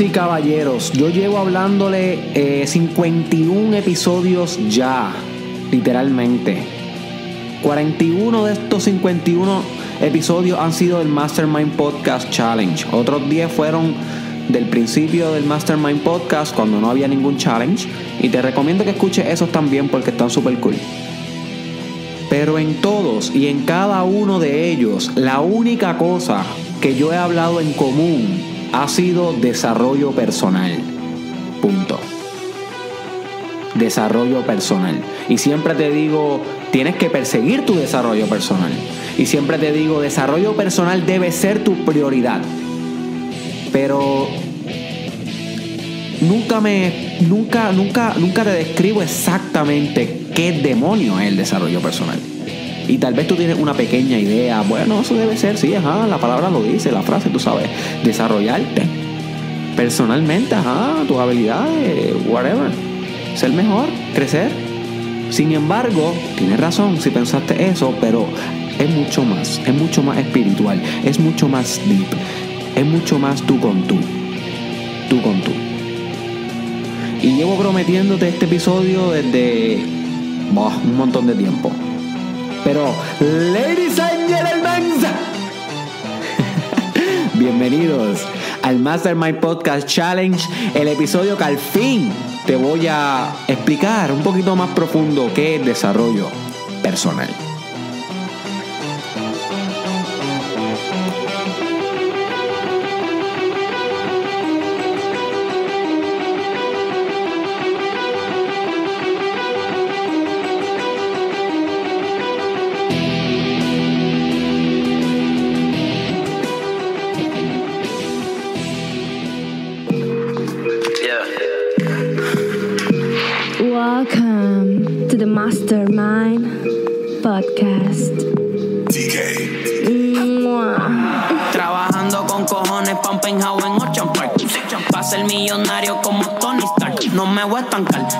Y caballeros, yo llevo hablándole 51 eh, episodios ya, literalmente. 41 de estos 51 episodios han sido del Mastermind Podcast Challenge. Otros 10 fueron del principio del Mastermind Podcast cuando no había ningún challenge. Y te recomiendo que escuches esos también porque están súper cool. Pero en todos y en cada uno de ellos, la única cosa que yo he hablado en común ha sido desarrollo personal. Punto. Desarrollo personal. Y siempre te digo, tienes que perseguir tu desarrollo personal. Y siempre te digo, desarrollo personal debe ser tu prioridad. Pero nunca me nunca nunca nunca te describo exactamente qué demonio es el desarrollo personal. Y tal vez tú tienes una pequeña idea, bueno, eso debe ser, sí, ajá, la palabra lo dice, la frase, tú sabes, desarrollarte personalmente, ajá, tus habilidades, whatever, ser mejor, crecer. Sin embargo, tienes razón si pensaste eso, pero es mucho más, es mucho más espiritual, es mucho más deep, es mucho más tú con tú, tú con tú. Y llevo prometiéndote este episodio desde un montón de tiempo. Pero, ladies and gentlemen, bienvenidos al Mastermind Podcast Challenge, el episodio que al fin te voy a explicar un poquito más profundo qué es desarrollo personal.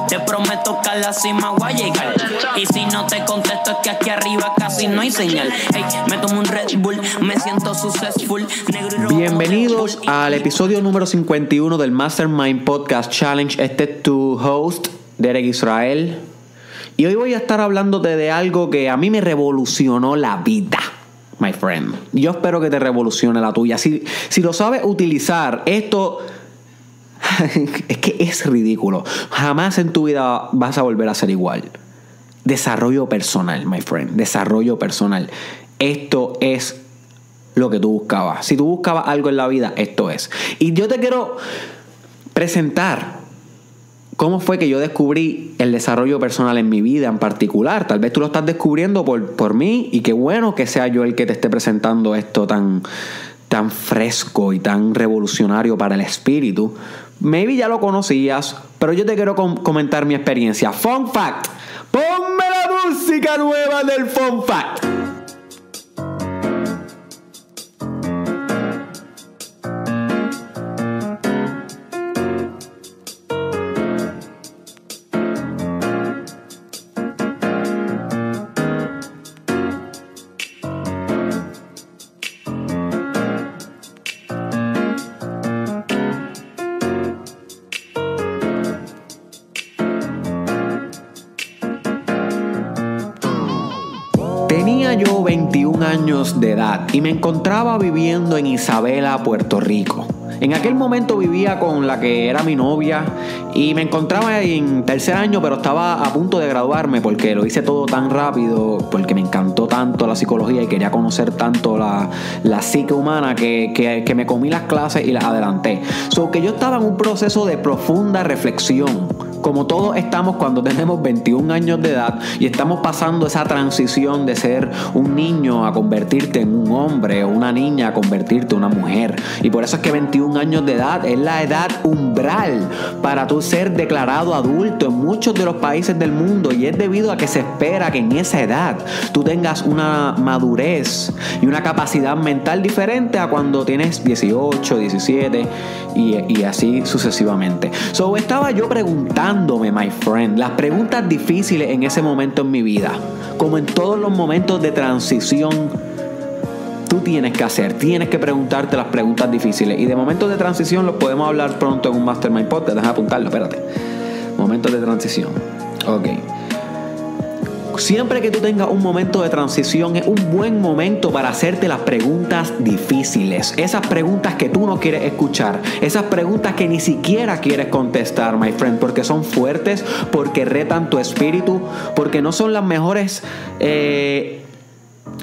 Te prometo que a la cima voy a llegar. Y si no te contesto es que aquí arriba casi no hay señal. me tomo un Red Bull, me siento successful. Bienvenidos al episodio número 51 del Mastermind Podcast Challenge. Este es tu host, Derek Israel. Y hoy voy a estar hablándote de algo que a mí me revolucionó la vida my friend. Yo espero que te revolucione la tuya. Si, si lo sabes utilizar, esto es que es ridículo. Jamás en tu vida vas a volver a ser igual. Desarrollo personal, my friend. Desarrollo personal. Esto es lo que tú buscabas. Si tú buscabas algo en la vida, esto es. Y yo te quiero presentar cómo fue que yo descubrí el desarrollo personal en mi vida en particular. Tal vez tú lo estás descubriendo por, por mí y qué bueno que sea yo el que te esté presentando esto tan, tan fresco y tan revolucionario para el espíritu. Maybe ya lo conocías, pero yo te quiero comentar mi experiencia. Fun fact. Ponme la música nueva del Fun fact. De edad y me encontraba viviendo en Isabela, Puerto Rico. En aquel momento vivía con la que era mi novia y me encontraba en tercer año, pero estaba a punto de graduarme porque lo hice todo tan rápido, porque me encantó tanto la psicología y quería conocer tanto la, psique humana que, que, me comí las clases y las adelanté. So que yo estaba en un proceso de profunda reflexión como todos estamos cuando tenemos 21 años de edad y estamos pasando esa transición de ser un niño a convertirte en un hombre o una niña a convertirte en una mujer. Y por eso es que 21 años de edad es la edad umbral para tú ser declarado adulto en muchos de los países del mundo y es debido a que se espera que en esa edad tú tengas una madurez y una capacidad mental diferente a cuando tienes 18, 17 y, así sucesivamente. So estaba yo preguntándome, my friend, las preguntas difíciles en ese momento en mi vida, como en todos los momentos de transición. Tú tienes que hacer, tienes que preguntarte las preguntas difíciles. Y de momentos de transición los podemos hablar pronto en un Mastermind Podcast. Deja apuntarlo, espérate. Momentos de transición. Ok. Siempre que tú tengas un momento de transición es un buen momento para hacerte las preguntas difíciles. Esas preguntas que tú no quieres escuchar. Esas preguntas que ni siquiera quieres contestar, my friend. Porque son fuertes, porque retan tu espíritu, porque no son las mejores... Eh,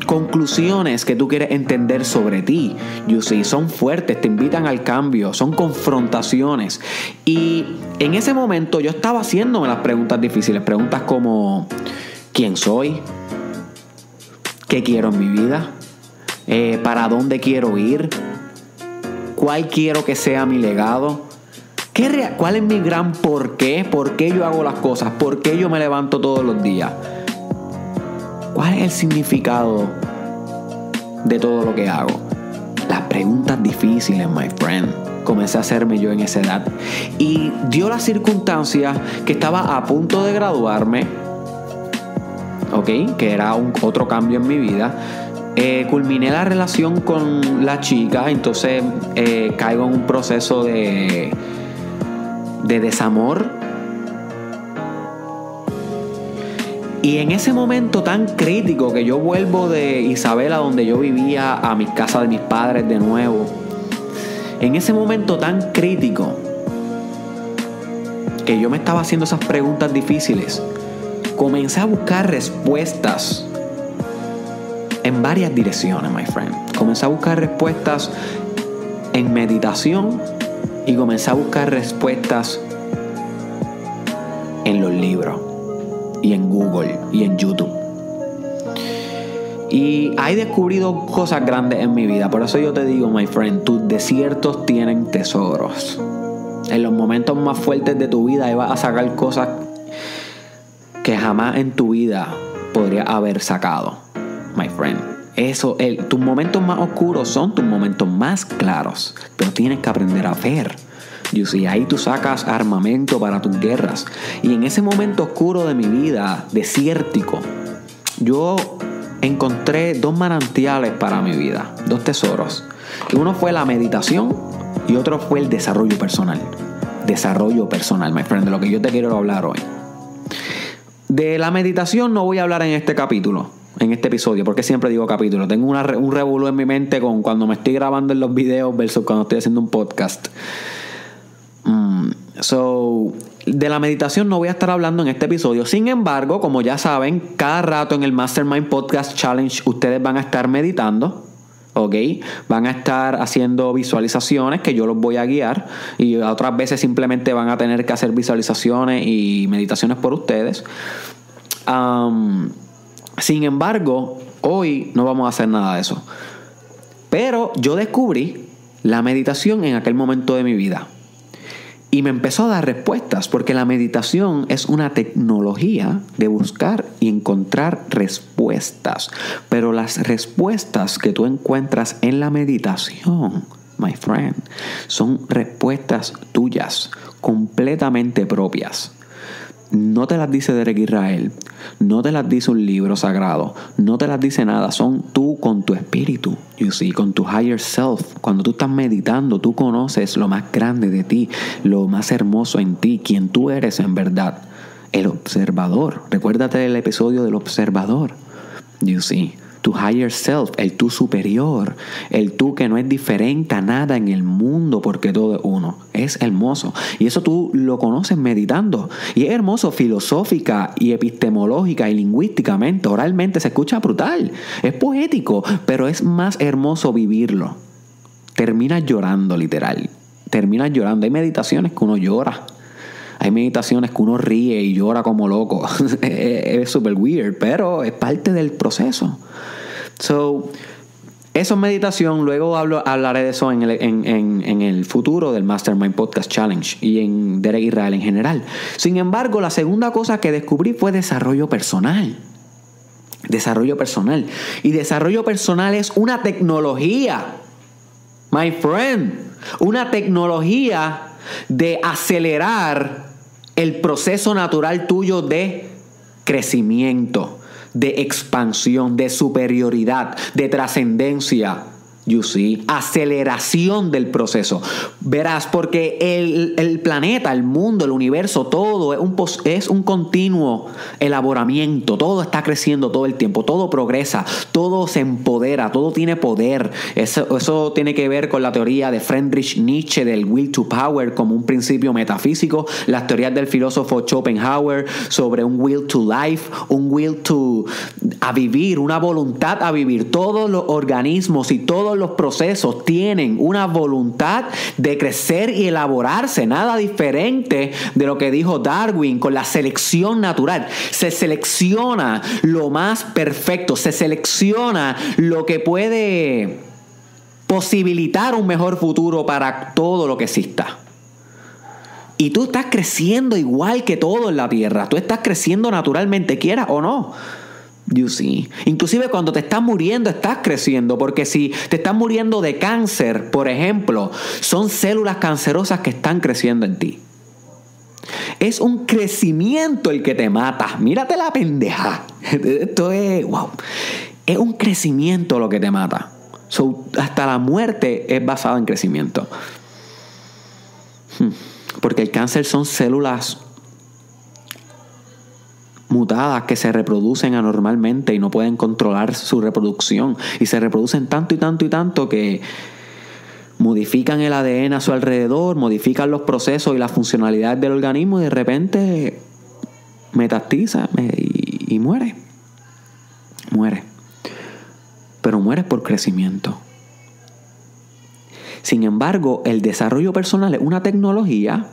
conclusiones que tú quieres entender sobre ti. You see, son fuertes, te invitan al cambio, son confrontaciones. Y en ese momento yo estaba haciéndome las preguntas difíciles, preguntas como quién soy, qué quiero en mi vida, eh, para dónde quiero ir, cuál quiero que sea mi legado. ¿Qué ¿Cuál es mi gran por qué? ¿Por qué yo hago las cosas? ¿Por qué yo me levanto todos los días? ¿Cuál es el significado de todo lo que hago? Las preguntas difíciles, my friend. Comencé a hacerme yo en esa edad. Y dio la circunstancia que estaba a punto de graduarme ¿ok? Que era un, otro cambio en mi vida. Eh, culminé la relación con la chica, entonces eh, caigo en un proceso de, de desamor. Y en ese momento tan crítico que yo vuelvo de Isabela, donde yo vivía, a mi casa de mis padres de nuevo, en ese momento tan crítico que yo me estaba haciendo esas preguntas difíciles, comencé a buscar respuestas en varias direcciones, my friend. Comencé a buscar respuestas en meditación y comencé a buscar respuestas en los libros y en Google y en YouTube. Y he descubrido cosas grandes en mi vida. Por eso yo te digo, my friend, tus desiertos tienen tesoros. En los momentos más fuertes de tu vida vas a sacar cosas que jamás en tu vida podría haber sacado, my friend. Eso, el, tus momentos más oscuros son tus momentos más claros, pero tienes que aprender a ver. You see, ahí tú sacas armamento para tus guerras. Y en ese momento oscuro de mi vida, desértico, yo encontré dos manantiales para mi vida, dos tesoros. Uno fue la meditación y otro fue el desarrollo personal. Desarrollo personal, my friend, de lo que yo te quiero hablar hoy. De la meditación no voy a hablar en este capítulo, en este episodio, porque siempre digo capítulo. Tengo un revuelo en mi mente con cuando me estoy grabando en los videos versus cuando estoy haciendo un podcast. Mm, so, de la meditación no voy a estar hablando en este episodio. Sin embargo, como ya saben, cada rato en el Mastermind Podcast Challenge ustedes van a estar meditando. ¿Ok? Van a estar haciendo visualizaciones que yo los voy a guiar y otras veces simplemente van a tener que hacer visualizaciones y meditaciones por ustedes. sin embargo, hoy no vamos a hacer nada de eso. Pero yo descubrí la meditación en aquel momento de mi vida. Y me empezó a dar respuestas, porque la meditación es una tecnología de buscar y encontrar respuestas. Pero las respuestas que tú encuentras en la meditación, my friend, son respuestas tuyas, completamente propias. No te las dice Derek Israel, no te las dice un libro sagrado, no te las dice nada, son tú con tu espíritu, you see, con tu higher self. Cuando tú estás meditando, tú conoces lo más grande de ti, lo más hermoso en ti, quien tú eres en verdad. El observador, recuérdate del episodio del observador, you see. Tu higher self, el tú superior, el tú que no es diferente a nada en el mundo porque todo es uno. Es hermoso. Y eso tú lo conoces meditando. Y es hermoso filosófica y epistemológica y lingüísticamente, oralmente se escucha brutal. Es poético, pero es más hermoso vivirlo. Terminas llorando literal. Terminas llorando. Hay meditaciones que uno llora. Hay meditaciones que uno ríe y llora como loco. es súper weird, pero es parte del proceso. So, eso es meditación. Luego hablo, hablaré de eso en el, en, el, futuro del Mastermind Podcast Challenge y en Derek Israel en general. Sin embargo, la segunda cosa que descubrí fue desarrollo personal. Desarrollo personal. Y desarrollo personal es una tecnología. My friend. Una tecnología de acelerar el proceso natural tuyo de crecimiento, de expansión, de superioridad, de trascendencia You see, aceleración del proceso. Verás, porque el, planeta, el mundo, el universo, todo es un, es un continuo elaboramiento. Todo está creciendo todo el tiempo, todo progresa, todo se empodera, todo tiene poder. Eso, eso tiene que ver con la teoría de Friedrich Nietzsche del will to power como un principio metafísico, las teorías del filósofo Schopenhauer sobre un will to life, un will to a vivir, una voluntad a vivir. Todos los organismos y todos los procesos tienen una voluntad de crecer y elaborarse, nada diferente de lo que dijo Darwin con la selección natural. Se selecciona lo más perfecto, se selecciona lo que puede posibilitar un mejor futuro para todo lo que exista. Y tú estás creciendo igual que todo en la tierra. Tú estás creciendo naturalmente, quieras o no. You see. Inclusive cuando te estás muriendo estás creciendo, porque si te estás muriendo de cáncer, por ejemplo, son células cancerosas que están creciendo en ti. Es un crecimiento el que te mata. Mírate la pendeja. Esto es, wow. Es un crecimiento lo que te mata. hasta la muerte es basada en crecimiento. Hmm. Porque el cáncer son células mutadas que se reproducen anormalmente y no pueden controlar su reproducción. Y se reproducen tanto y tanto y tanto que modifican el ADN a su alrededor, modifican los procesos y la funcionalidad del organismo y de repente metastiza y, y muere. Muere. Pero muere por crecimiento. Sin embargo, el desarrollo personal es una tecnología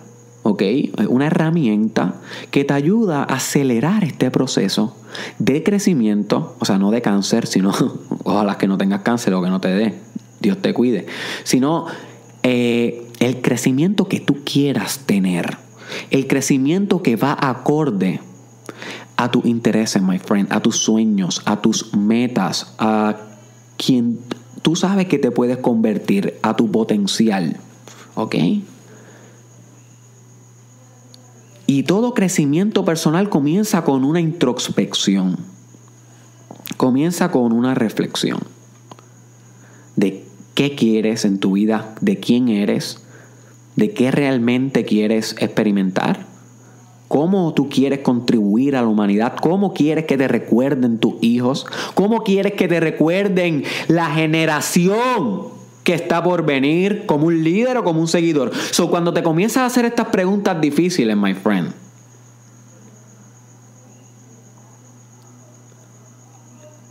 ¿ok? Una herramienta que te ayuda a acelerar este proceso de crecimiento, o sea, no de cáncer, sino, ojalá que no tengas cáncer o que no te dé, Dios te cuide, sino eh, el crecimiento que tú quieras tener, el crecimiento que va acorde a tus intereses, my friend, a tus sueños, a tus metas, a quien tú sabes que te puedes convertir, a tu potencial, ¿ok? Y todo crecimiento personal comienza con una introspección. Comienza con una reflexión de qué quieres en tu vida, de quién eres, de qué realmente quieres experimentar, cómo tú quieres contribuir a la humanidad, cómo quieres que te recuerden tus hijos, cómo quieres que te recuerden la generación que está por venir como un líder o como un seguidor. So, cuando te comienzas a hacer estas preguntas difíciles, my friend,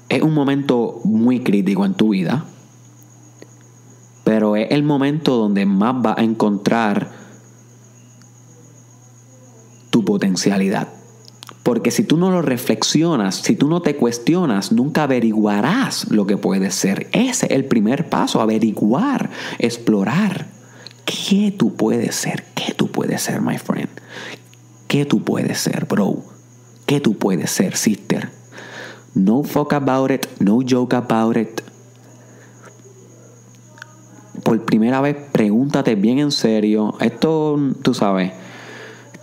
es un momento muy crítico en tu vida, pero es el momento donde más vas a encontrar tu potencialidad. Porque si tú no lo reflexionas, si tú no te cuestionas, nunca averiguarás lo que puede ser. Ese es el primer paso, averiguar, explorar. ¿Qué tú puedes ser? ¿Qué tú puedes ser, my friend? ¿Qué tú puedes ser, bro? ¿Qué tú puedes ser, sister? No fuck about it, no joke about it. Por primera vez, pregúntate bien en serio. Esto, tú sabes,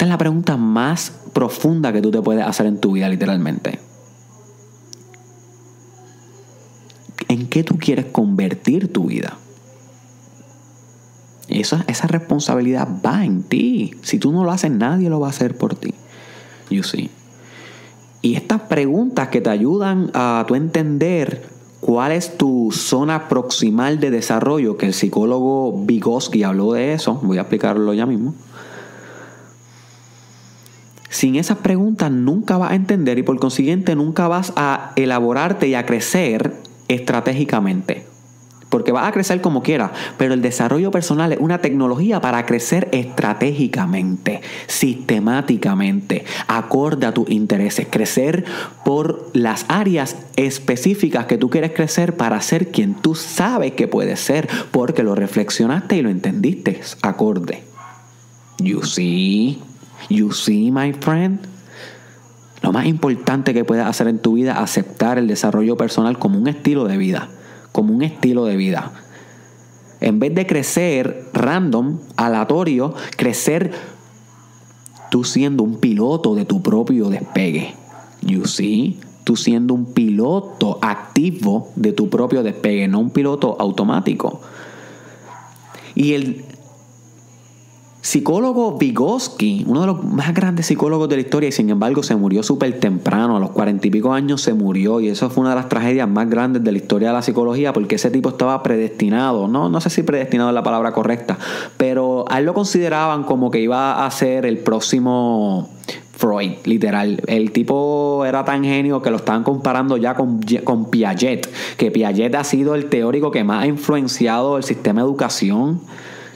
esta es la pregunta más profunda que tú te puedes hacer en tu vida, literalmente. ¿En qué tú quieres convertir tu vida? Esa, esa responsabilidad va en ti. Si tú no lo haces, nadie lo va a hacer por ti. You see. Y estas preguntas que te ayudan a tu entender cuál es tu zona proximal de desarrollo, que el psicólogo Vygotsky habló de eso, voy a explicarlo ya mismo. Sin esas preguntas nunca vas a entender y por consiguiente nunca vas a elaborarte y a crecer estratégicamente. Porque vas a crecer como quieras, pero el desarrollo personal es una tecnología para crecer estratégicamente, sistemáticamente, acorde a tus intereses, crecer por las áreas específicas que tú quieres crecer para ser quien tú sabes que puedes ser, porque lo reflexionaste y lo entendiste, acorde. You see, you see, my friend. Lo más importante que puedes hacer en tu vida es aceptar el desarrollo personal como un estilo de vida como un estilo de vida. En vez de crecer random, aleatorio, crecer tú siendo un piloto de tu propio despegue. You see? Tú siendo un piloto activo de tu propio despegue, no un piloto automático. Y el, Psicólogo Vygotsky, uno de los más grandes psicólogos de la historia, y sin embargo se murió súper temprano, a los cuarenta y pico años se murió, y eso fue una de las tragedias más grandes de la historia de la psicología, porque ese tipo estaba predestinado, no, no sé si predestinado es la palabra correcta, pero a él lo consideraban como que iba a ser el próximo Freud, literal. El tipo era tan genio que lo estaban comparando ya con, con Piaget, que Piaget ha sido el teórico que más ha influenciado el sistema de educación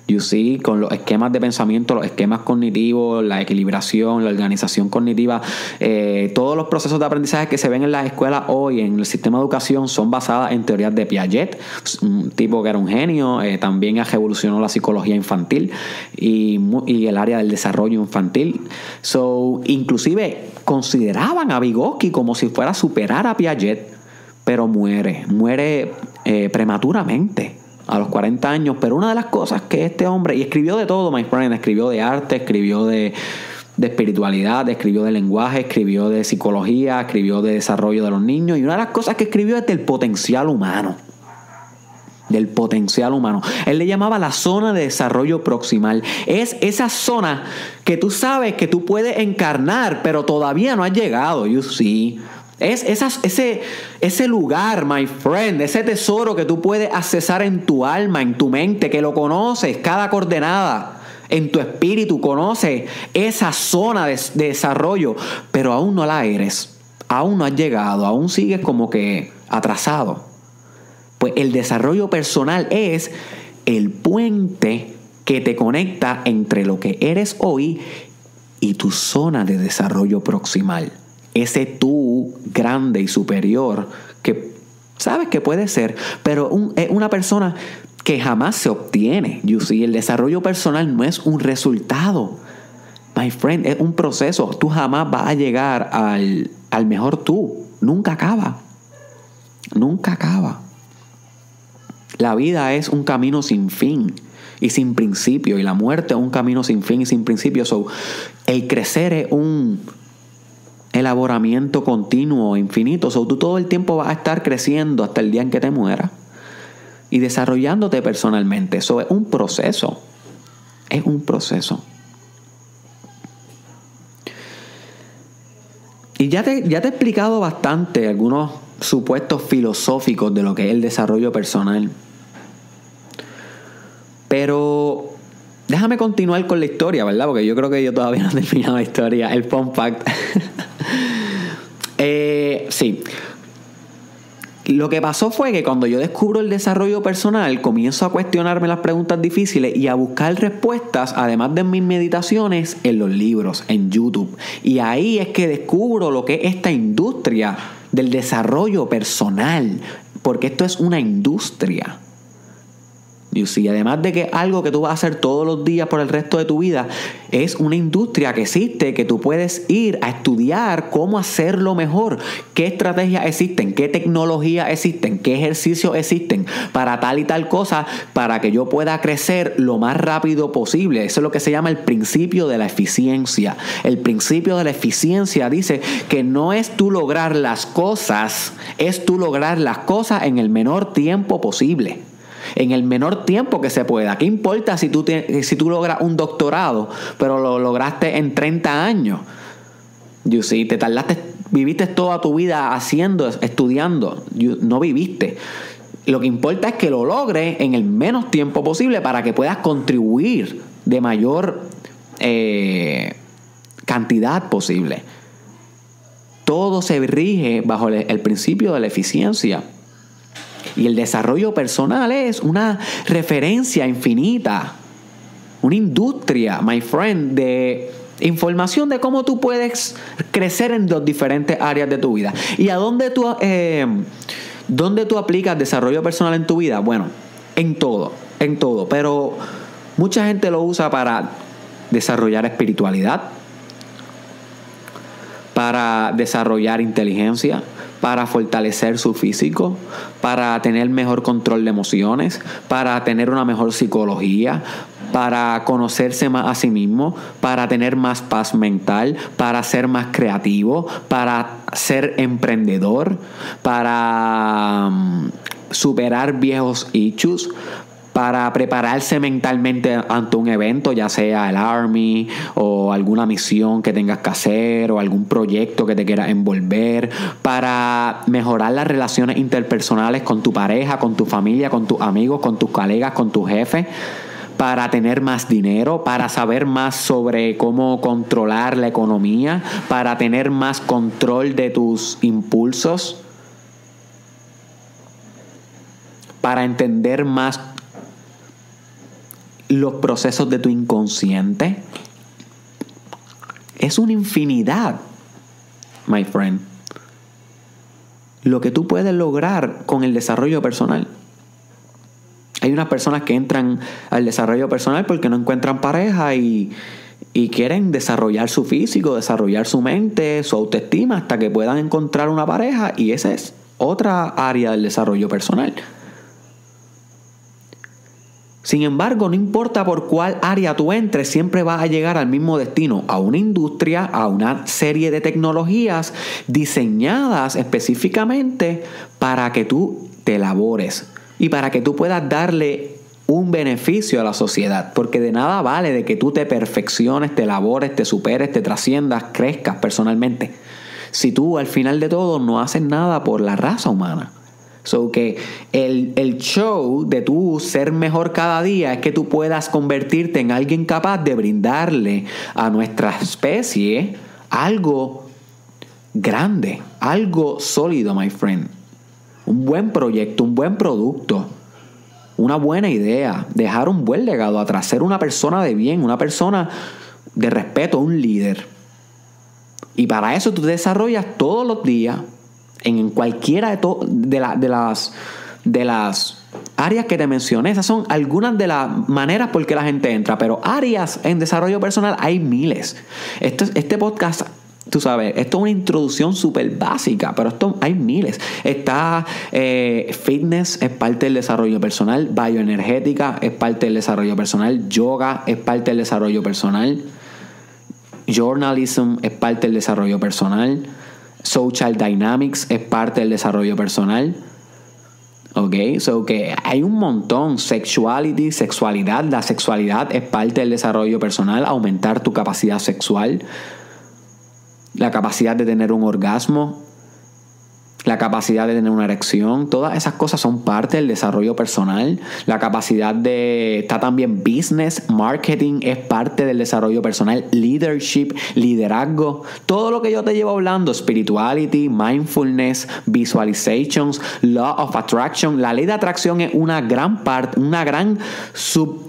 You see, con los esquemas de pensamiento, los esquemas cognitivos, la equilibración, la organización cognitiva, eh, todos los procesos de aprendizaje que se ven en las escuelas hoy, en el sistema de educación, son basadas en teorías de Piaget, un tipo que era un genio, eh, también revolucionó la psicología infantil y, el área del desarrollo infantil. So, inclusive consideraban a Vygotsky como si fuera a superar a Piaget, pero muere, muere eh, prematuramente a los 40 años, pero una de las cosas que este hombre, y escribió de todo, Mike Bryan, escribió de arte, escribió de, de espiritualidad, escribió de lenguaje, escribió de psicología, escribió de desarrollo de los niños, y una de las cosas que escribió es del potencial humano del potencial humano. Él le llamaba la zona de desarrollo proximal. Es esa zona que tú sabes que tú puedes encarnar, pero todavía no has llegado, you see. Es ese, ese lugar, my friend, ese tesoro que tú puedes accesar en tu alma, en tu mente, que lo conoces, cada coordenada, en tu espíritu, conoces esa zona de, de desarrollo, pero aún no la eres, aún no has llegado, aún sigues como que atrasado. Pues el desarrollo personal es el puente que te conecta entre lo que eres hoy y tu zona de desarrollo proximal ese tú grande y superior que sabes que puede ser, pero es una persona que jamás se obtiene. You see, el desarrollo personal no es un resultado. My friend, es un proceso. Tú jamás vas a llegar al, al mejor tú. Nunca acaba. Nunca acaba. La vida es un camino sin fin y sin principio. Y la muerte es un camino sin fin y sin principio. So, el crecer es un, elaboramiento continuo, infinito. So, tú todo el tiempo vas a estar creciendo hasta el día en que te mueras y desarrollándote personalmente. Eso es un proceso. Es un proceso. Y ya te, ya te he explicado bastante algunos supuestos filosóficos de lo que es el desarrollo personal. Pero déjame continuar con la historia, ¿verdad? Porque yo creo que yo todavía no he terminado la historia. El fun fact. Sí. Lo que pasó fue que cuando yo descubro el desarrollo personal, comienzo a cuestionarme las preguntas difíciles y a buscar respuestas, además de mis meditaciones, en los libros, en YouTube. Y ahí es que descubro lo que es esta industria del desarrollo personal, porque esto es una industria. Y además de que algo que tú vas a hacer todos los días por el resto de tu vida, es una industria que existe, que tú puedes ir a estudiar cómo hacerlo mejor, qué estrategias existen, qué tecnologías existen, qué ejercicios existen para tal y tal cosa, para que yo pueda crecer lo más rápido posible. Eso es lo que se llama el principio de la eficiencia. El principio de la eficiencia dice que no es tú lograr las cosas, es tú lograr las cosas en el menor tiempo posible en el menor tiempo que se pueda. ¿Qué importa si tú, si tú logras un doctorado, pero lo lograste en 30 años? You see, te tardaste viviste toda tu vida haciendo, estudiando, no viviste. Lo que importa es que lo logres en el menos tiempo posible para que puedas contribuir de mayor eh, cantidad posible. Todo se rige bajo el principio de la eficiencia. Y el desarrollo personal es una referencia infinita, una industria, my friend, de información de cómo tú puedes crecer en dos diferentes áreas de tu vida. ¿Y a dónde tú, eh, dónde tú aplicas desarrollo personal en tu vida? Bueno, en todo, en todo. Pero mucha gente lo usa para desarrollar espiritualidad, para desarrollar inteligencia, para fortalecer su físico, para tener mejor control de emociones, para tener una mejor psicología, para conocerse más a sí mismo, para tener más paz mental, para ser más creativo, para ser emprendedor, para mm, superar viejos issues, para prepararse mentalmente ante un evento, ya sea el Army o alguna misión que tengas que hacer o algún proyecto que te quieras envolver, para mejorar las relaciones interpersonales con tu pareja, con tu familia, con tus amigos, con tus colegas, con tu jefe para tener más dinero, para saber más sobre cómo controlar la economía, para tener más control de tus impulsos, para entender más los procesos de tu inconsciente. Es una infinidad, my friend. Lo que tú puedes lograr con el desarrollo personal. Hay unas personas que entran al desarrollo personal porque no encuentran pareja y, quieren desarrollar su físico, desarrollar su mente, su autoestima hasta que puedan encontrar una pareja y esa es otra área del desarrollo personal. Sin embargo, no importa por cuál área tú entres, siempre vas a llegar al mismo destino, a una industria, a una serie de tecnologías diseñadas específicamente para que tú te labores y para que tú puedas darle un beneficio a la sociedad, porque de nada vale de que tú te perfecciones, te labores, te superes, te trasciendas, crezcas personalmente, si tú al final de todo no haces nada por la raza humana. So que el, el, show de tú ser mejor cada día es que tú puedas convertirte en alguien capaz de brindarle a nuestra especie algo grande, algo sólido, my friend. Un buen proyecto, un buen producto, una buena idea, dejar un buen legado atrás, ser una persona de bien, una persona de respeto, un líder. Y para eso tú desarrollas todos los días en cualquiera de, de, de, las, de las áreas que te mencioné. Esas son algunas de las maneras por que la gente entra, pero áreas en desarrollo personal hay miles. Esto, este podcast Tú sabes, esto es una introducción súper básica, pero esto hay miles. Está eh, fitness, es parte del desarrollo personal, bioenergética es parte del desarrollo personal, yoga es parte del desarrollo personal, journalism es parte del desarrollo personal, Social Dynamics es parte del desarrollo personal. Ok, so que hay un montón. Sexuality, sexualidad. La sexualidad es parte del desarrollo personal. Aumentar tu capacidad sexual. La capacidad de tener un orgasmo la capacidad de tener una erección, todas esas cosas son parte del desarrollo personal. La capacidad de, está también business, marketing es parte del desarrollo personal, leadership, liderazgo, todo lo que yo te llevo hablando, spirituality, mindfulness, visualizations, law of attraction. La ley de atracción es una gran parte, una gran sub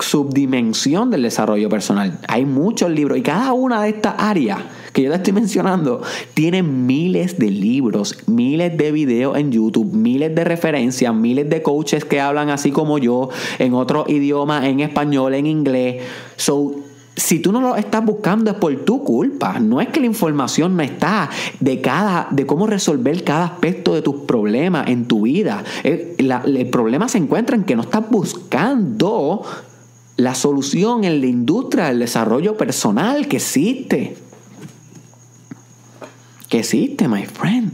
subdimensión del desarrollo personal. Hay muchos libros y cada una de estas áreas que yo te estoy mencionando tiene miles de libros, miles de videos en YouTube, miles de referencias, miles de coaches que hablan así como yo en otro idioma, en español, en inglés. So, si tú no lo estás buscando es por tu culpa. No es que la información no está de cada, de cómo resolver cada aspecto de tus problemas en tu vida. El, el problema se encuentra en que no estás buscando la solución en la industria del desarrollo personal que existe. Que existe, my friend.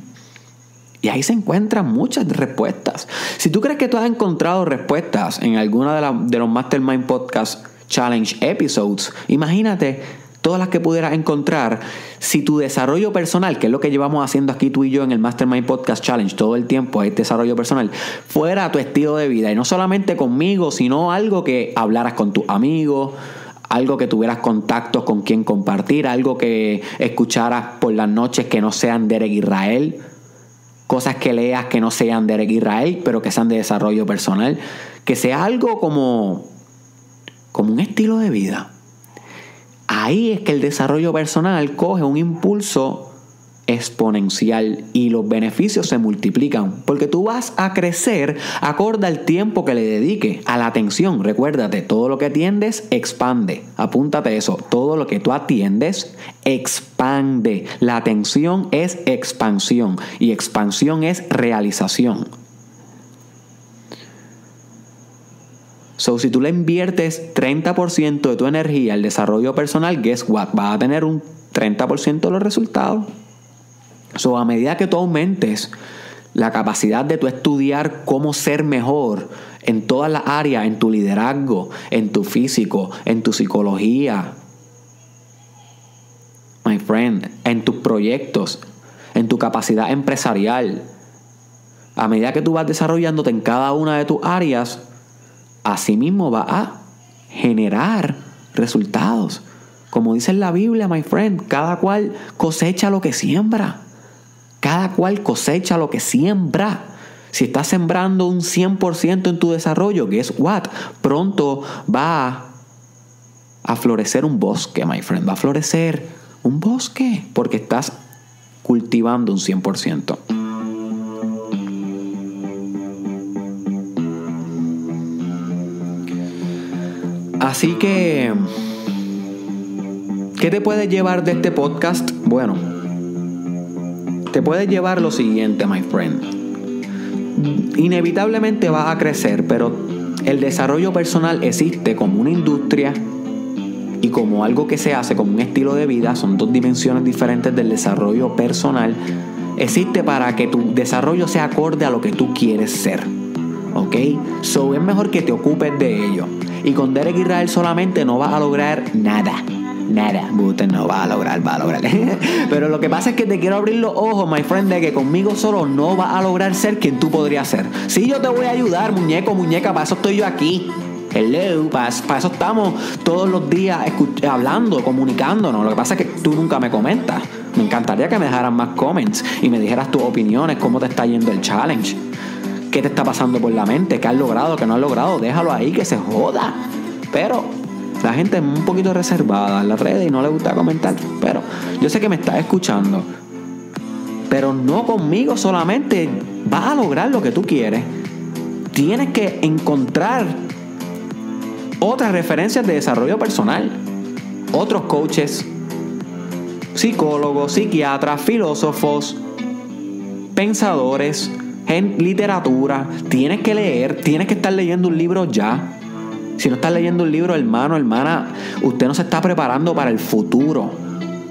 Y ahí se encuentran muchas respuestas. Si tú crees que tú has encontrado respuestas en alguna de, los Mastermind Podcast Challenge episodes, imagínate todas las que pudieras encontrar, si tu desarrollo personal, que es lo que llevamos haciendo aquí tú y yo en el Mastermind Podcast Challenge todo el tiempo, es desarrollo personal, fuera tu estilo de vida y no solamente conmigo, sino algo que hablaras con tus amigos, algo que tuvieras contactos con quien compartir, algo que escucharas por las noches que no sean Derek Israel, cosas que leas que no sean Derek Israel, pero que sean de desarrollo personal, que sea algo como, como un estilo de vida. Ahí es que el desarrollo personal coge un impulso exponencial y los beneficios se multiplican porque tú vas a crecer acorde al tiempo que le dedique a la atención. Recuérdate, todo lo que atiendes expande. Apúntate eso, todo lo que tú atiendes expande. La atención es expansión y expansión es realización. So, si tú le inviertes 30% de tu energía al desarrollo personal, guess what? Vas a tener un 30% de los resultados. So, a medida que tú aumentes la capacidad de tu estudiar cómo ser mejor en todas las áreas, en tu liderazgo, en tu físico, en tu psicología, my friend, en tus proyectos, en tu capacidad empresarial, a medida que tú vas desarrollándote en cada una de tus áreas, asimismo va a generar resultados. Como dice en la Biblia, my friend, cada cual cosecha lo que siembra. Cada cual cosecha lo que siembra. Si estás sembrando un 100% en tu desarrollo, guess what? Pronto va a florecer un bosque, my friend. Va a florecer un bosque porque estás cultivando un 100%. Así que, ¿qué te puedes llevar de este podcast? Bueno, te puedes llevar lo siguiente, my friend. Inevitablemente vas a crecer, pero el desarrollo personal existe como una industria y como algo que se hace como un estilo de vida, son dos dimensiones diferentes del desarrollo personal, existe para que tu desarrollo sea acorde a lo que tú quieres ser. ¿Ok? So es mejor que te ocupes de ello. Y con Derek Israel solamente no vas a lograr nada. Nada, usted no va a lograr, va a lograr. Pero lo que pasa es que te quiero abrir los ojos, my friend, de que conmigo solo no vas a lograr ser quien tú podrías ser. Sí, yo te voy a ayudar, muñeco, muñeca, para eso estoy yo aquí. Hello, para, eso estamos todos los días hablando, comunicándonos. Lo que pasa es que tú nunca me comentas. Me encantaría que me dejaran más comments y me dijeras tus opiniones, cómo te está yendo el challenge. ¿Qué te está pasando por la mente? ¿Qué has logrado? ¿Qué no has logrado? Déjalo ahí, que se joda. Pero la gente es un poquito reservada en las redes y no le gusta comentar. Pero yo sé que me estás escuchando. Pero no conmigo solamente vas a lograr lo que tú quieres. Tienes que encontrar otras referencias de desarrollo personal. Otros coaches, psicólogos, psiquiatras, filósofos, pensadores, en literatura, tienes que leer, tienes que estar leyendo un libro ya. Si no estás leyendo un libro, hermano, hermana, usted no se está preparando para el futuro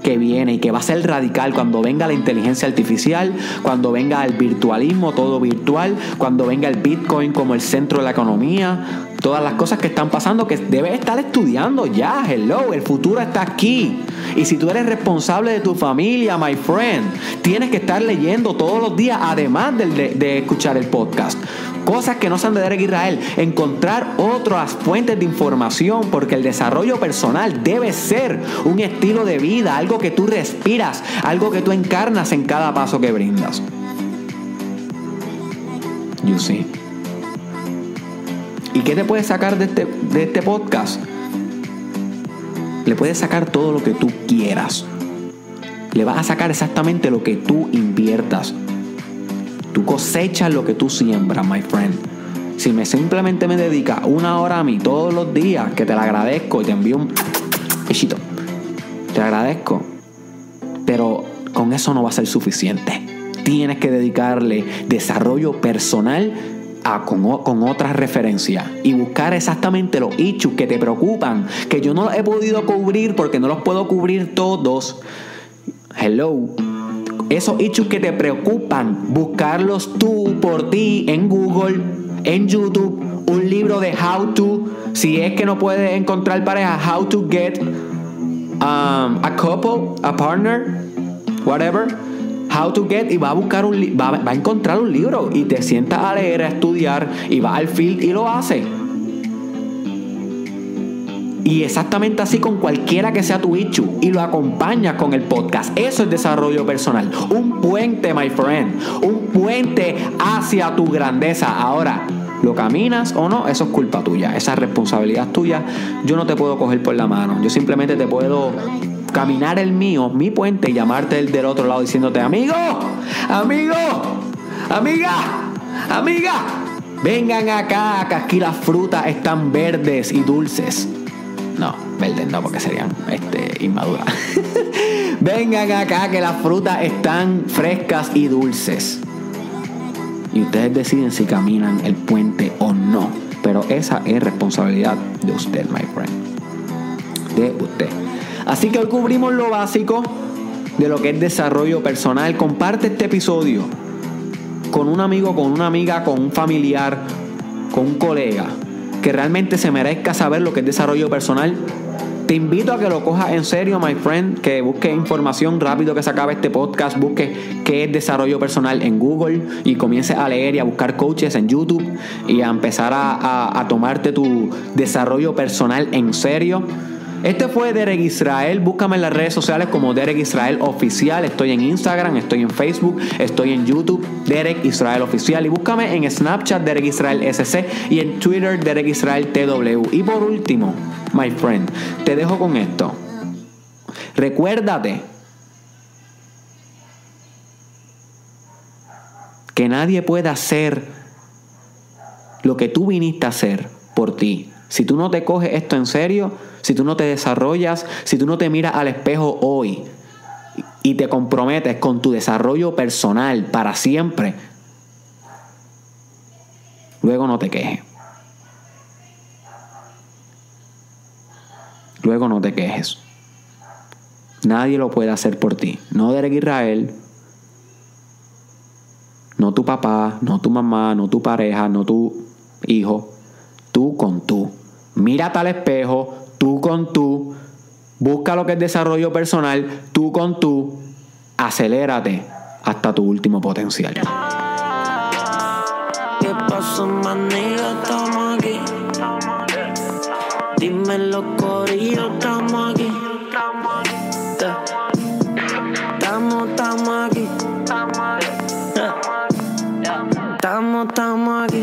que viene y que va a ser radical. Cuando venga la inteligencia artificial, cuando venga el virtualismo, todo virtual, cuando venga el Bitcoin como el centro de la economía, todas las cosas que están pasando que debes estar estudiando ya, hello, el futuro está aquí. Y si tú eres responsable de tu familia, my friend, tienes que estar leyendo todos los días, además de, de escuchar el podcast. Cosas que no sean de Derek Israel. Encontrar otras fuentes de información porque el desarrollo personal debe ser un estilo de vida, algo que tú respiras, algo que tú encarnas en cada paso que brindas. You see. ¿Y qué te puedes sacar de este, de este podcast? Le puedes sacar todo lo que tú quieras. Le vas a sacar exactamente lo que tú inviertas. Tú cosechas lo que tú siembras, my friend. Si me simplemente me dedicas una hora a mí todos los días, que te la agradezco y te envío un besito. Te agradezco. Pero con eso no va a ser suficiente. Tienes que dedicarle desarrollo personal a, con, con otras referencias y buscar exactamente los issues que te preocupan, que yo no los he podido cubrir porque no los puedo cubrir todos. Hello esos issues que te preocupan, buscarlos tú por ti en Google, en YouTube, un libro de how to, si es que no puedes encontrar pareja, how to get um, a couple, a partner, whatever. How to get y va a buscar un va, va a encontrar un libro y te sientas a leer, a estudiar y va al field y lo hace. Y exactamente así con cualquiera que sea tu issue y lo acompañas con el podcast. Eso es desarrollo personal. Un puente, my friend. Un puente hacia tu grandeza. Ahora, ¿lo caminas o no? Eso es culpa tuya. Esa responsabilidad tuya. Yo no te puedo coger por la mano. Yo simplemente te puedo caminar el mío, mi puente y llamarte el del otro lado diciéndote, amigo, amigo, amiga, amiga. Vengan acá, que aquí las frutas están verdes y dulces. No, verdes no, porque serían este, inmaduras. Vengan acá que las frutas están frescas y dulces. Y ustedes deciden si caminan el puente o no. Pero esa es responsabilidad de usted, my friend. De usted. Así que hoy cubrimos lo básico de lo que es desarrollo personal. Comparte este episodio con un amigo, con una amiga, con un familiar, con un colega que realmente se merezca saber lo que es desarrollo personal. Te invito a que lo cojas en serio, my friend, que busques información rápido que se acabe este podcast, busques qué es desarrollo personal en Google y comiences a leer y a buscar coaches en YouTube y a empezar a, a- a tomarte tu desarrollo personal en serio. Este fue Derek Israel. Búscame en las redes sociales como Derek Israel Oficial. Estoy en Instagram, estoy en Facebook, estoy en YouTube, Derek Israel Oficial. Y búscame en Snapchat, Derek Israel SC. Y en Twitter, Derek Israel TW. Y por último, my friend, te dejo con esto. Recuérdate que nadie puede hacer lo que tú viniste a hacer por ti. Si tú no te coges esto en serio, si tú no te desarrollas, si tú no te miras al espejo hoy y te comprometes con tu desarrollo personal para siempre, luego no te quejes. Luego no te quejes. Nadie lo puede hacer por ti. No Derek Israel, no tu papá, no tu mamá, no tu pareja, no tu hijo. Tú con tú. Mírate al espejo, tú con tú. Busca lo que es desarrollo personal, tú con tú. Acelérate hasta tu último potencial. ¿Qué pasó. Dime lo